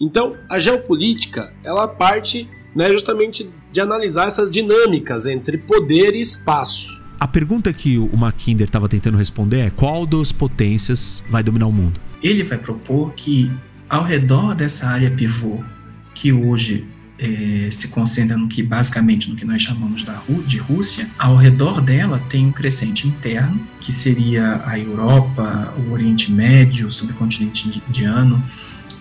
Então, a geopolítica, ela parte né, justamente de analisar essas dinâmicas entre poder e espaço. A pergunta que o Mackinder estava tentando responder é qual das potências vai dominar o mundo? Ele vai propor que ao redor dessa área pivô, que hoje é, se concentra no que basicamente no que nós chamamos da, de Rússia, ao redor dela tem um crescente interno, que seria a Europa, o Oriente Médio, o subcontinente indiano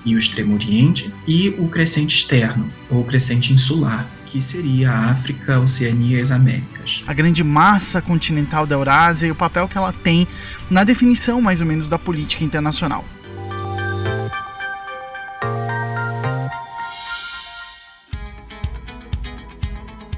e o Extremo Oriente, e o crescente externo, ou crescente insular, que seria a África, a Oceania e as Américas. A grande massa continental da Eurásia e o papel que ela tem na definição, mais ou menos, da política internacional.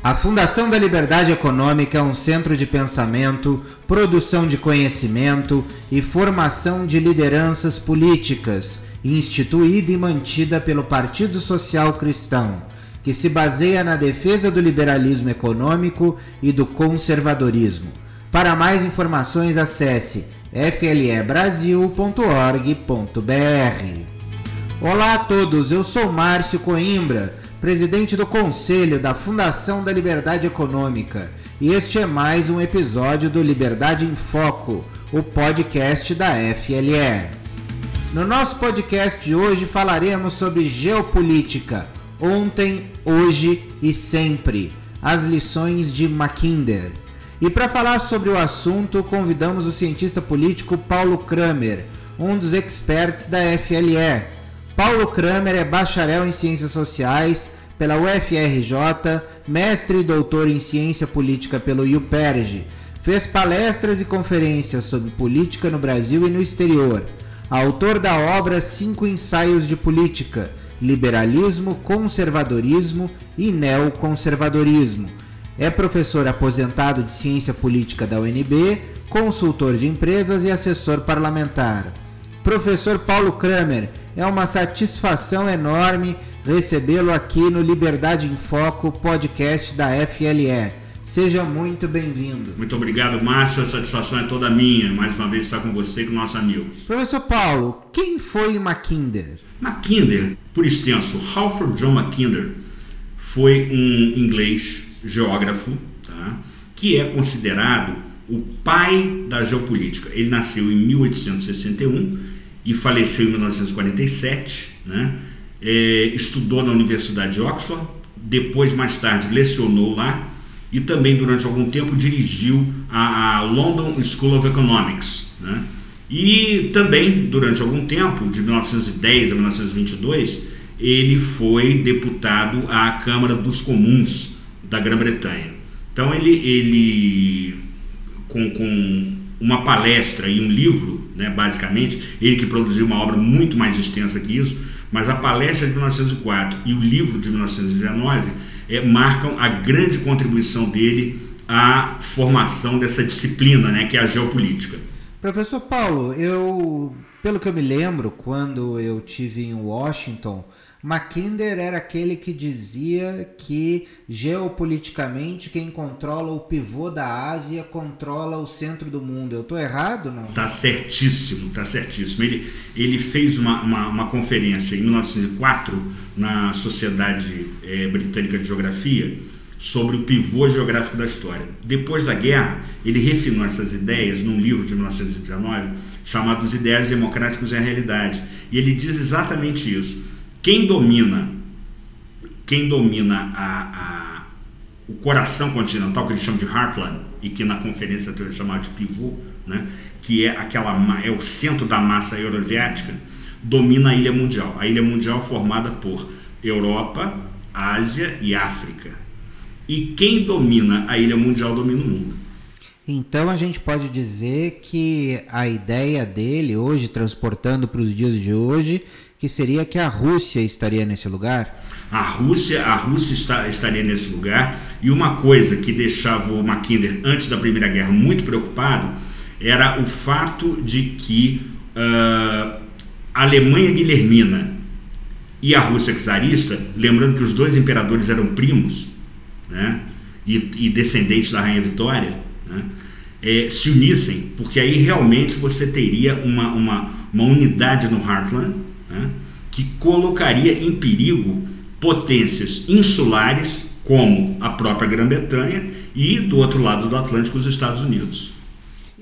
A Fundação da Liberdade Econômica é um centro de pensamento, produção de conhecimento e formação de lideranças políticas, instituída e mantida pelo Partido Social Cristão, que se baseia na defesa do liberalismo econômico e do conservadorismo. Para mais informações, acesse flebrasil.org.br. Olá a todos, eu sou Márcio Coimbra presidente do Conselho da Fundação da Liberdade Econômica, e este é mais um episódio do Liberdade em Foco, o podcast da FLE. No nosso podcast de hoje falaremos sobre geopolítica, ontem, hoje e sempre, as lições de Mackinder. E para falar sobre o assunto, convidamos o cientista político Paulo Kramer, um dos experts da FLE Paulo Kramer é bacharel em Ciências Sociais pela UFRJ, mestre e doutor em Ciência Política pelo UPERJ. Fez palestras e conferências sobre política no Brasil e no exterior. Autor da obra Cinco Ensaios de Política, Liberalismo, Conservadorismo e Neoconservadorismo. É professor aposentado de Ciência Política da UNB, consultor de empresas e assessor parlamentar. Professor Paulo Kramer, é uma satisfação enorme recebê-lo aqui no Liberdade em Foco, podcast da FLE. Seja muito bem-vindo. Muito obrigado, Márcio. A satisfação é toda minha, mais uma vez, estar com você e com nossos amigos. Professor Paulo, quem foi Mackinder? Mackinder, por extenso, Halford John Mackinder, foi um inglês geógrafo tá? que é considerado o pai da geopolítica. Ele nasceu em 1861 e faleceu em 1947, né? É, estudou na Universidade de Oxford, depois mais tarde lecionou lá e também durante algum tempo dirigiu a, London School of Economics, né? E também durante algum tempo, de 1910 a 1922, ele foi deputado à Câmara dos Comuns da Grã-Bretanha. Então ele, ele com, com uma palestra e um livro, né, basicamente, ele que produziu uma obra muito mais extensa que isso, mas a palestra de 1904 e o livro de 1919 é, marcam a grande contribuição dele à formação dessa disciplina, né, que é a geopolítica. Professor Paulo, eu, pelo que eu me lembro, quando eu tive em Washington, Mackinder era aquele que dizia que geopoliticamente quem controla o pivô da Ásia controla o centro do mundo. Eu estou errado, não? Tá certíssimo, tá certíssimo. Ele, ele fez uma, uma, uma conferência em 1904 na Sociedade é, Britânica de Geografia sobre o pivô geográfico da história. Depois da guerra, ele refinou essas ideias num livro de 1919 chamado Os Ideais Democráticos e a Realidade. E ele diz exatamente isso quem domina, quem domina a, a, o coração continental, que eles chamam de Heartland, e que na conferência foi chamado de pivô, né, que é aquela é o centro da massa euroasiática, domina a ilha mundial. A ilha mundial formada por Europa, Ásia e África. E quem domina a ilha mundial domina o mundo. Então a gente pode dizer que a ideia dele hoje, transportando para os dias de hoje, que seria que a Rússia estaria nesse lugar? A Rússia, a Rússia está, estaria nesse lugar. E uma coisa que deixava o Mackinder antes da Primeira Guerra muito preocupado era o fato de que uh, a Alemanha guilhermina e a Rússia czarista, lembrando que os dois imperadores eram primos, né, e, e descendentes da rainha Vitória, né, é, se unissem, porque aí realmente você teria uma, uma, uma unidade no Heartland né? que colocaria em perigo potências insulares como a própria Grã-Bretanha e do outro lado do Atlântico os Estados Unidos.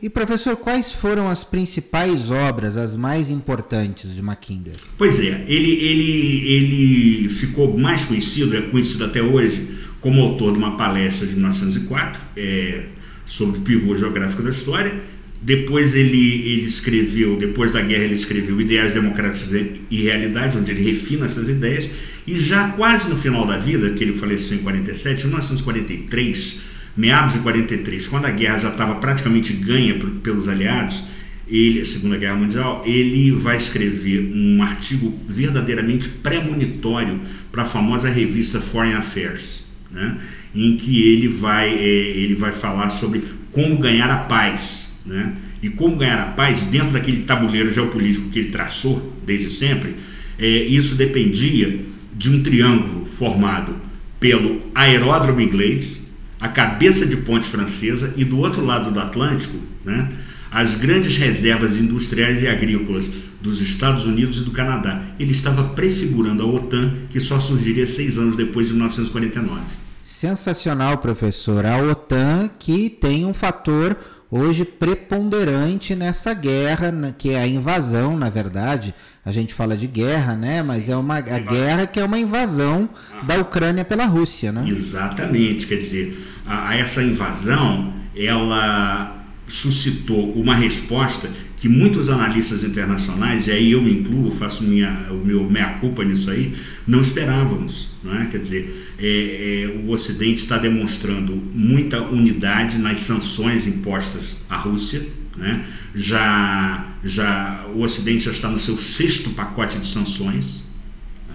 E professor, quais foram as principais obras, as mais importantes de Mackinder? Pois é, ele, ele, ele ficou mais conhecido, é conhecido até hoje, como autor de uma palestra de 1904 é, sobre o pivô geográfico da história. Depois ele, ele escreveu, depois da guerra ele escreveu Ideais Democráticos e Realidade, onde ele refina essas ideias. E já quase no final da vida, que ele faleceu em 47, em 1943, meados de 43, quando a guerra já estava praticamente ganha pelos aliados, ele, a Segunda Guerra Mundial, ele vai escrever um artigo verdadeiramente premonitório para a famosa revista Foreign Affairs, né? em que ele vai, é, ele vai falar sobre como ganhar a paz. Né? E como ganhar a paz dentro daquele tabuleiro geopolítico que ele traçou desde sempre, é, isso dependia de um triângulo formado pelo aeródromo inglês, a cabeça de ponte francesa e do outro lado do Atlântico, né, as grandes reservas industriais e agrícolas dos Estados Unidos e do Canadá. Ele estava prefigurando a OTAN, que só surgiria seis anos depois de 1949. Sensacional, professor. A OTAN que tem um fator hoje preponderante nessa guerra, né, que é a invasão, na verdade. A gente fala de guerra, né? Mas Sim, é uma a guerra que é uma invasão ah. da Ucrânia pela Rússia, né? Exatamente. Quer dizer, a, a essa invasão ela suscitou uma resposta que muitos analistas internacionais, e aí eu me incluo, faço minha, o meu meia-culpa nisso aí, não esperávamos. Não é? Quer dizer, é, é, o Ocidente está demonstrando muita unidade nas sanções impostas à Rússia. Né? Já, já, o Ocidente já está no seu sexto pacote de sanções.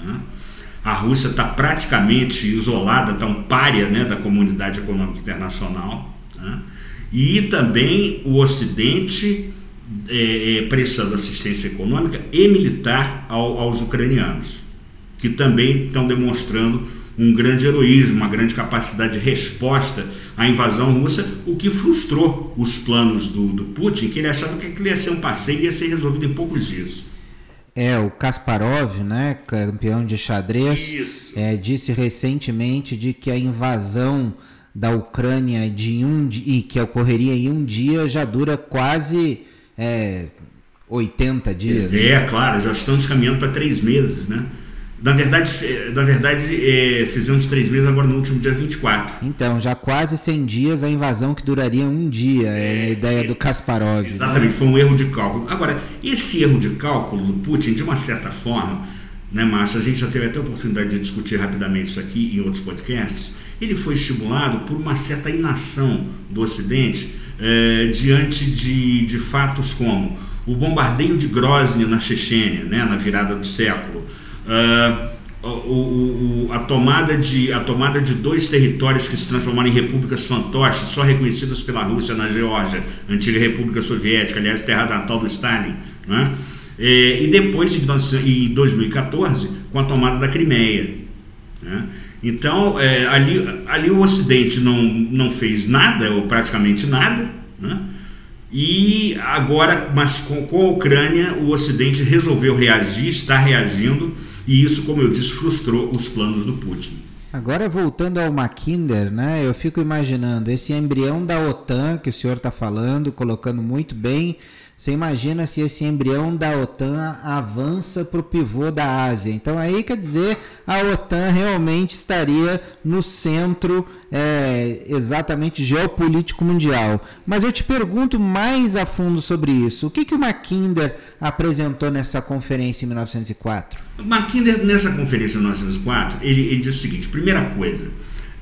Né? A Rússia está praticamente isolada, está um párea né, da comunidade econômica internacional. E também o Ocidente é, é, prestando assistência econômica e militar ao, aos ucranianos, que também estão demonstrando um grande heroísmo, uma grande capacidade de resposta à invasão russa, o que frustrou os planos do, do Putin, que ele achava que aquilo ia ser um passeio e ia ser resolvido em poucos dias. É, o Kasparov, né, campeão de xadrez, é, disse recentemente de que a invasão da Ucrânia de um e que ocorreria em um dia já dura quase é, 80 dias. É, né? claro, já estamos caminhando para três meses, né? Na verdade, na verdade é, fizemos três meses agora no último dia 24. Então, já quase 100 dias a invasão que duraria um dia, é, é a ideia é, do Kasparov. Né? Exatamente, né? foi um erro de cálculo. Agora, esse erro de cálculo do Putin, de uma certa forma, né, Márcio, a gente já teve até a oportunidade de discutir rapidamente isso aqui em outros podcasts, ele foi estimulado por uma certa inação do Ocidente é, diante de, de fatos como o bombardeio de Grozny na Chechênia, né, na virada do século, Uh, o, o, a, tomada de, a tomada de dois territórios que se transformaram em repúblicas fantoches, só reconhecidas pela Rússia na Geórgia, antiga República Soviética, aliás, terra natal do Stalin. Né? É, e depois, em 2014, com a tomada da Crimeia. Né? Então, é, ali, ali o Ocidente não, não fez nada, ou praticamente nada, né? e agora, mas com, com a Ucrânia, o Ocidente resolveu reagir, está reagindo e isso, como eu disse, frustrou os planos do Putin. Agora voltando ao Mackinder, né? Eu fico imaginando esse embrião da OTAN que o senhor está falando, colocando muito bem você imagina se esse embrião da OTAN avança para o pivô da Ásia. Então aí quer dizer a OTAN realmente estaria no centro é, exatamente geopolítico mundial. Mas eu te pergunto mais a fundo sobre isso. O que, que o Mackinder apresentou nessa conferência em 1904? O Mackinder, nessa conferência em 1904, ele, ele disse o seguinte: primeira coisa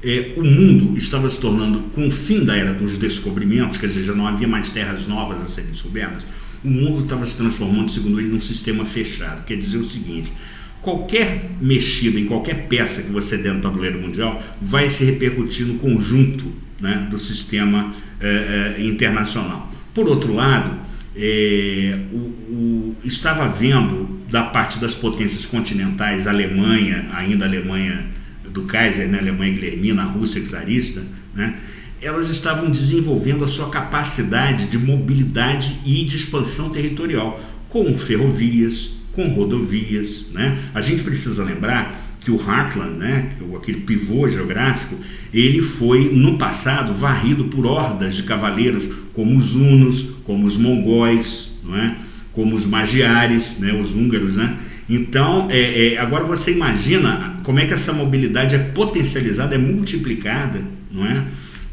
é, o mundo estava se tornando, com o fim da era dos descobrimentos, quer dizer, já não havia mais terras novas a serem descobertas, o mundo estava se transformando, segundo ele, num sistema fechado. Quer dizer o seguinte: qualquer mexida em qualquer peça que você der no tabuleiro mundial vai se repercutir no conjunto né, do sistema é, é, internacional. Por outro lado, é, o, o, estava havendo da parte das potências continentais, Alemanha, ainda Alemanha do Kaiser, né, Alemanha Guilhermina, a Rússia czarista, né, elas estavam desenvolvendo a sua capacidade de mobilidade e de expansão territorial, com ferrovias, com rodovias. Né? A gente precisa lembrar que o Heartland, né, aquele pivô geográfico, ele foi no passado varrido por hordas de cavaleiros, como os hunos, como os mongóis, não é? como os magiares, né, os húngaros. Né? Então, é, é, agora você imagina como é que essa mobilidade é potencializada, é multiplicada, não é?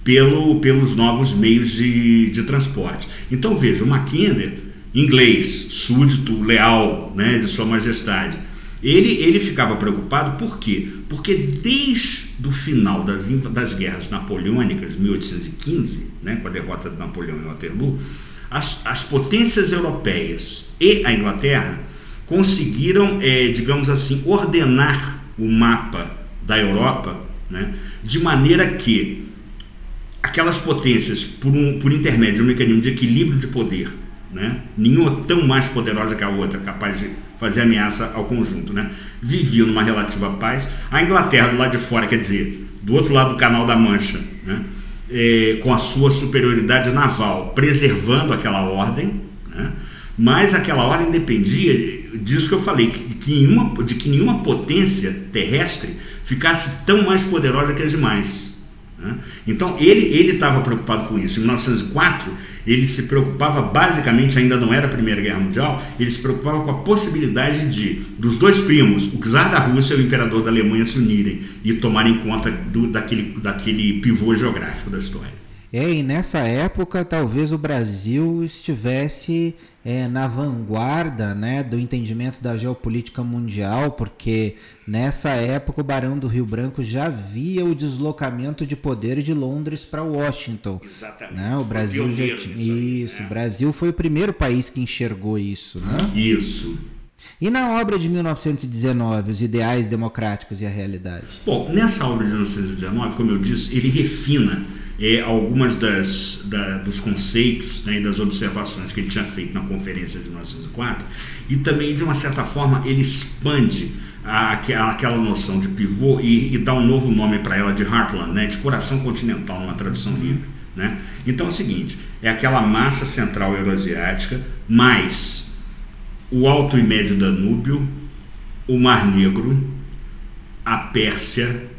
Pelo, pelos novos meios de, de transporte. Então veja, o Mackinder, inglês, súdito leal né, de Sua Majestade, ele, ele ficava preocupado por quê? Porque desde o final das, das guerras napoleônicas, 1815, né, com a derrota de Napoleão em Waterloo, as, as potências europeias e a Inglaterra conseguiram, é, digamos assim, ordenar o mapa da Europa né, de maneira que aquelas potências, por, um, por intermédio de um mecanismo de equilíbrio de poder, né, nenhuma tão mais poderosa que a outra, capaz de fazer ameaça ao conjunto, né, viviam numa relativa paz. A Inglaterra, do lado de fora, quer dizer, do outro lado do Canal da Mancha, né, é, com a sua superioridade naval, preservando aquela ordem, né, mas aquela ordem dependia disso que eu falei, que, que nenhuma, de que nenhuma potência terrestre ficasse tão mais poderosa que as demais. Né? Então ele estava preocupado com isso. Em 1904, ele se preocupava basicamente, ainda não era a Primeira Guerra Mundial, ele se preocupava com a possibilidade de, dos dois primos, o czar da Rússia e o imperador da Alemanha, se unirem e tomarem conta do, daquele, daquele pivô geográfico da história. É, e nessa época talvez o Brasil estivesse é, na vanguarda né, do entendimento da geopolítica mundial, porque nessa época o Barão do Rio Branco já via o deslocamento de poder de Londres para Washington. Exatamente. Né? O Brasil já tinha. Isso, o né? Brasil foi o primeiro país que enxergou isso. Né? Isso. E na obra de 1919, os ideais democráticos e a realidade? Bom, nessa obra de 1919, como eu disse, ele refina é, algumas das, da, dos conceitos né, e das observações que ele tinha feito na conferência de 1904 e também, de uma certa forma, ele expande a, a, aquela noção de pivô e, e dá um novo nome para ela de Heartland, né, de coração continental, numa tradução livre. Né? Então é o seguinte: é aquela massa central euroasiática mais o Alto e Médio Danúbio, o Mar Negro, a Pérsia,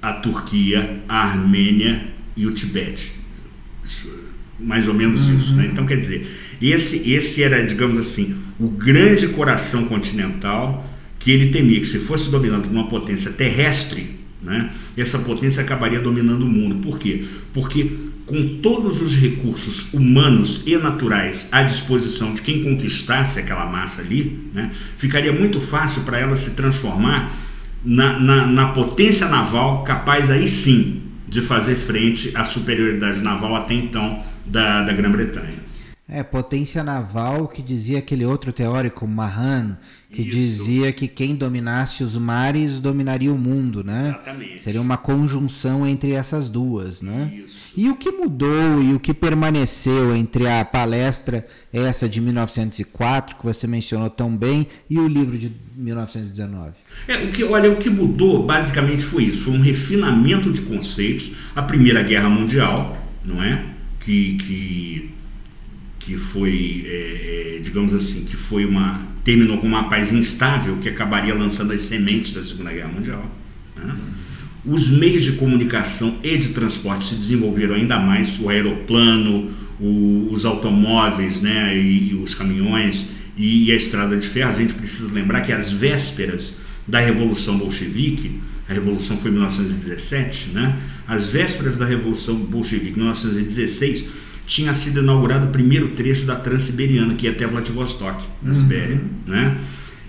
a Turquia, a Armênia e o Tibete. Mais ou menos uhum. isso. Né? Então, quer dizer, esse, esse era, digamos assim, o grande coração continental que ele temia que, se fosse dominado por uma potência terrestre, né, essa potência acabaria dominando o mundo. Por quê? Porque com todos os recursos humanos e naturais à disposição de quem conquistasse aquela massa ali, né, ficaria muito fácil para ela se transformar na, na, na potência naval capaz aí sim de fazer frente à superioridade naval até então da, da Grã-Bretanha. É, potência naval que dizia aquele outro teórico, Mahan, que Isso. dizia que quem dominasse os mares dominaria o mundo, né? Exatamente. Seria uma conjunção entre essas duas, né? Isso. E o que mudou e o que permaneceu entre a palestra essa de 1904 que você mencionou tão bem e o livro de 1919? É, o que, olha, o que mudou basicamente foi isso, foi um refinamento de conceitos. A Primeira Guerra Mundial, não é? Que, que, que foi, é, é, digamos assim, que foi uma terminou com uma paz instável que acabaria lançando as sementes da Segunda Guerra Mundial. Né? Os meios de comunicação e de transporte se desenvolveram ainda mais, o aeroplano, o, os automóveis né, e, e os caminhões e, e a estrada de ferro. A gente precisa lembrar que as vésperas da Revolução Bolchevique, a Revolução foi em 1917, né? As vésperas da Revolução Bolchevique, 1916, tinha sido inaugurado o primeiro trecho da Transiberiana, que ia até Vladivostok, na uhum. Sibéria. Né?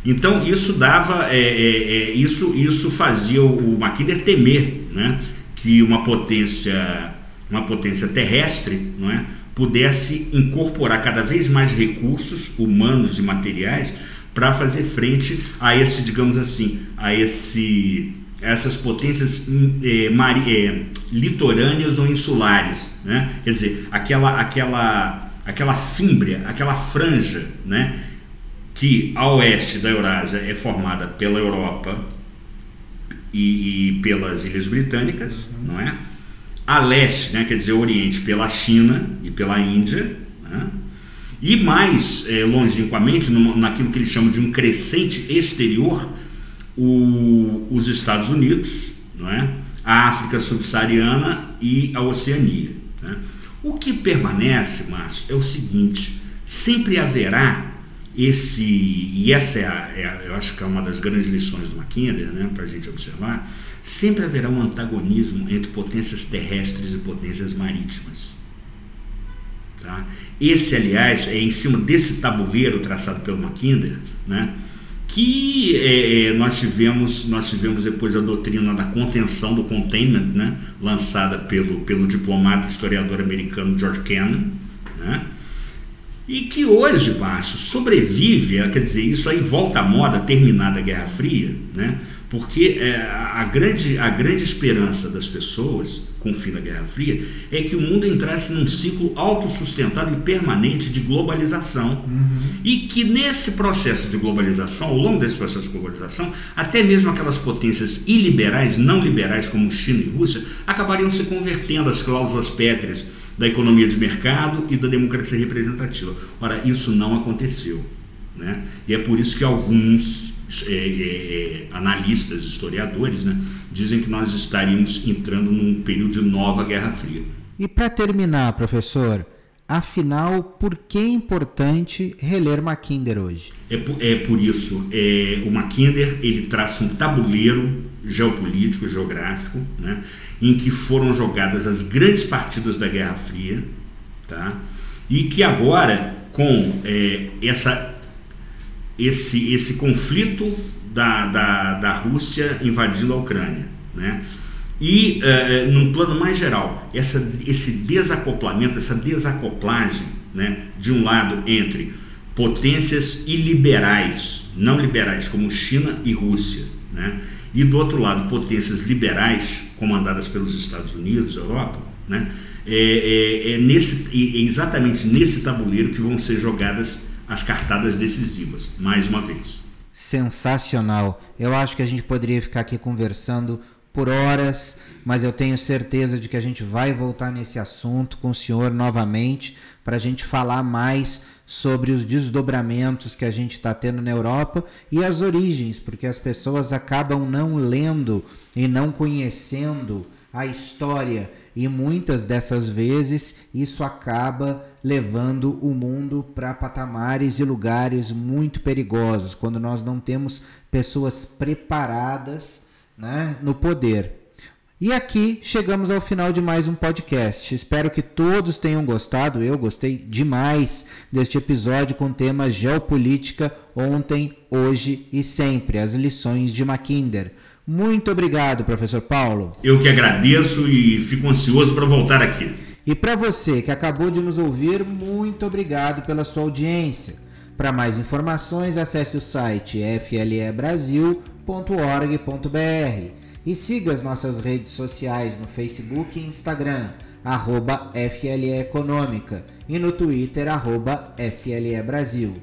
Então isso dava, é, é, é, isso, isso fazia o Mackinder temer né? que uma potência, uma potência terrestre não é? pudesse incorporar cada vez mais recursos humanos e materiais para fazer frente a esse, digamos assim, a esse essas potências é, mari, é, litorâneas ou insulares, né? quer dizer, aquela, aquela, aquela fímbria, aquela franja né? que a oeste da Eurásia é formada pela Europa e, e pelas Ilhas Britânicas, uhum. não é? A leste, né? quer dizer, o Oriente pela China e pela Índia, né? E mais é, longínquamente, no, naquilo que eles chamam de um crescente exterior, o, os Estados Unidos, não é? a África subsaariana e a Oceania. Né? O que permanece, Márcio, é o seguinte: sempre haverá esse, e essa é, a, é a, eu acho que é uma das grandes lições do Mackinder, né, para a gente observar, sempre haverá um antagonismo entre potências terrestres e potências marítimas. Tá? Esse, aliás, é em cima desse tabuleiro traçado pelo Mackinder, né, que é, nós tivemos nós tivemos depois a doutrina da contenção do containment, né, lançada pelo, pelo diplomata historiador americano George Kennan, né, e que hoje, Márcio, sobrevive, quer dizer, isso aí volta à moda terminada a Guerra Fria, né, porque é, a, grande, a grande esperança das pessoas com o fim da Guerra Fria é que o mundo entrasse num ciclo autossustentável e permanente de globalização. Uhum. E que nesse processo de globalização, ao longo desse processo de globalização, até mesmo aquelas potências iliberais, não liberais como China e Rússia, acabariam se convertendo às cláusulas pétreas da economia de mercado e da democracia representativa. Ora, isso não aconteceu. Né? E é por isso que alguns é, analistas, historiadores, né, dizem que nós estaríamos entrando num período de nova Guerra Fria. E para terminar, professor, afinal, por que é importante reler Mackinder hoje? É por, é por isso, é, o Mackinder ele traça um tabuleiro geopolítico, geográfico, né, em que foram jogadas as grandes partidas da Guerra Fria, tá, e que agora, com é, essa esse, esse conflito da, da, da Rússia invadindo a Ucrânia. Né? E, uh, num plano mais geral, essa, esse desacoplamento, essa desacoplagem, né, de um lado entre potências iliberais, não liberais, como China e Rússia, né, e do outro lado, potências liberais, comandadas pelos Estados Unidos, Europa, né, é, é, é, nesse, é exatamente nesse tabuleiro que vão ser jogadas as cartadas decisivas, mais uma vez. Sensacional. Eu acho que a gente poderia ficar aqui conversando por horas, mas eu tenho certeza de que a gente vai voltar nesse assunto com o senhor novamente para a gente falar mais sobre os desdobramentos que a gente está tendo na Europa e as origens, porque as pessoas acabam não lendo e não conhecendo a história e muitas dessas vezes isso acaba levando o mundo para patamares e lugares muito perigosos, quando nós não temos pessoas preparadas né, no poder. E aqui chegamos ao final de mais um podcast. Espero que todos tenham gostado. Eu gostei demais deste episódio com o tema Geopolítica ontem, hoje e sempre as lições de Mackinder. Muito obrigado, professor Paulo. Eu que agradeço e fico ansioso para voltar aqui. E para você que acabou de nos ouvir, muito obrigado pela sua audiência. Para mais informações, acesse o site flebrasil.org.br e siga as nossas redes sociais no Facebook e Instagram, arroba FLE Econômica, e no Twitter, arroba FLE Brasil.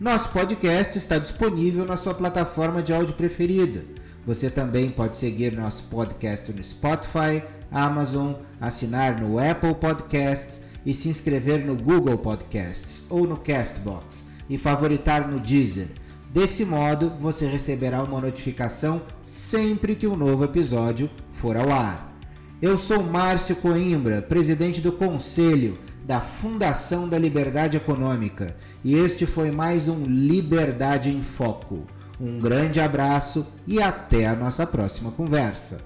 Nosso podcast está disponível na sua plataforma de áudio preferida você também pode seguir nosso podcast no Spotify, Amazon, assinar no Apple Podcasts e se inscrever no Google Podcasts ou no Castbox e favoritar no Deezer. Desse modo, você receberá uma notificação sempre que um novo episódio for ao ar. Eu sou Márcio Coimbra, presidente do Conselho da Fundação da Liberdade Econômica, e este foi mais um Liberdade em Foco um grande abraço e até a nossa próxima conversa.